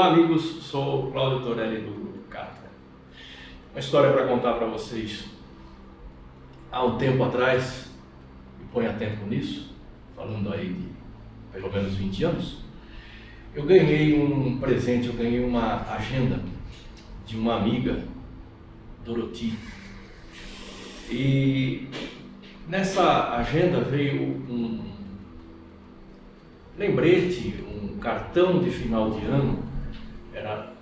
Olá, amigos. Sou o Cláudio Torelli do Grupo Catra. Uma história para contar para vocês. Há um tempo atrás, e ponha tempo nisso, falando aí de pelo menos 20 anos, eu ganhei um presente, eu ganhei uma agenda de uma amiga, Dorothy. E nessa agenda veio um lembrete, um cartão de final de ano era,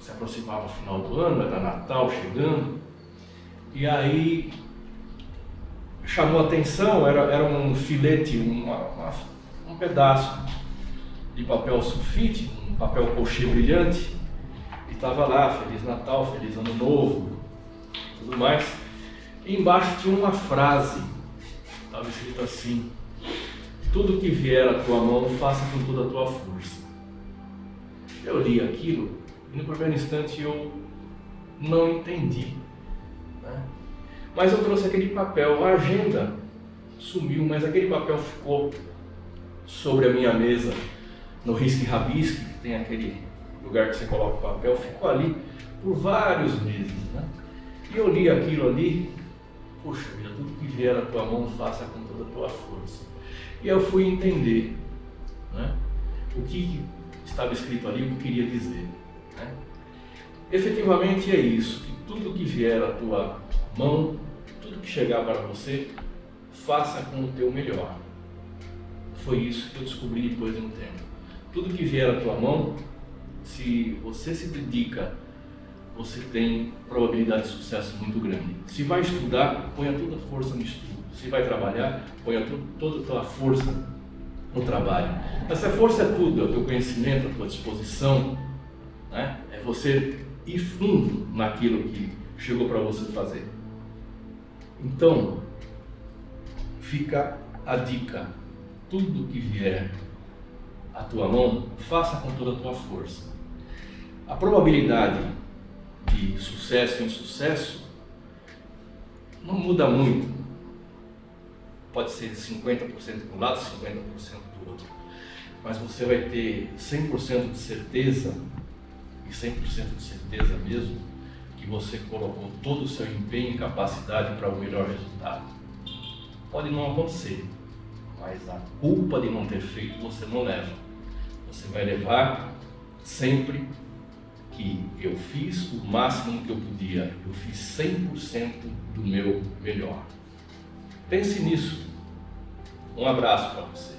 se aproximava o final do ano, era Natal chegando, e aí chamou atenção, era, era um filete, uma, uma, um pedaço de papel sulfite, um papel colchê brilhante, e estava lá, Feliz Natal, Feliz Ano Novo, tudo mais. E embaixo tinha uma frase, estava escrito assim, tudo que vier à tua mão, faça com toda a tua força. Eu li aquilo e no primeiro instante eu não entendi. Né? Mas eu trouxe aquele papel, a agenda sumiu, mas aquele papel ficou sobre a minha mesa, no risque rabisque, que tem aquele lugar que você coloca o papel, ficou ali por vários meses. Né? E eu li aquilo ali, puxa vida, tudo que vier à tua mão, faça com toda a tua força. E eu fui entender né, o que estava escrito ali, o que queria dizer. Né? Efetivamente é isso, que tudo que vier à tua mão, tudo que chegar para você, faça com o teu melhor. Foi isso que eu descobri depois de um tempo. Tudo que vier à tua mão, se você se dedica, você tem probabilidade de sucesso muito grande. Se vai estudar, ponha toda a força no estudo. Se vai trabalhar, ponha toda a tua força no trabalho. Essa força é tudo, é o teu conhecimento, a tua disposição, né? é você ir fundo naquilo que chegou para você fazer. Então, fica a dica: tudo que vier à tua mão, faça com toda a tua força. A probabilidade de sucesso e insucesso não muda muito pode ser 50% para um lado, 50% para o outro. Mas você vai ter 100% de certeza, e 100% de certeza mesmo, que você colocou todo o seu empenho e capacidade para o melhor resultado. Pode não acontecer, mas a culpa de não ter feito você não leva. Você vai levar sempre que eu fiz o máximo que eu podia, eu fiz 100% do meu melhor. Pense nisso. Um abraço para você.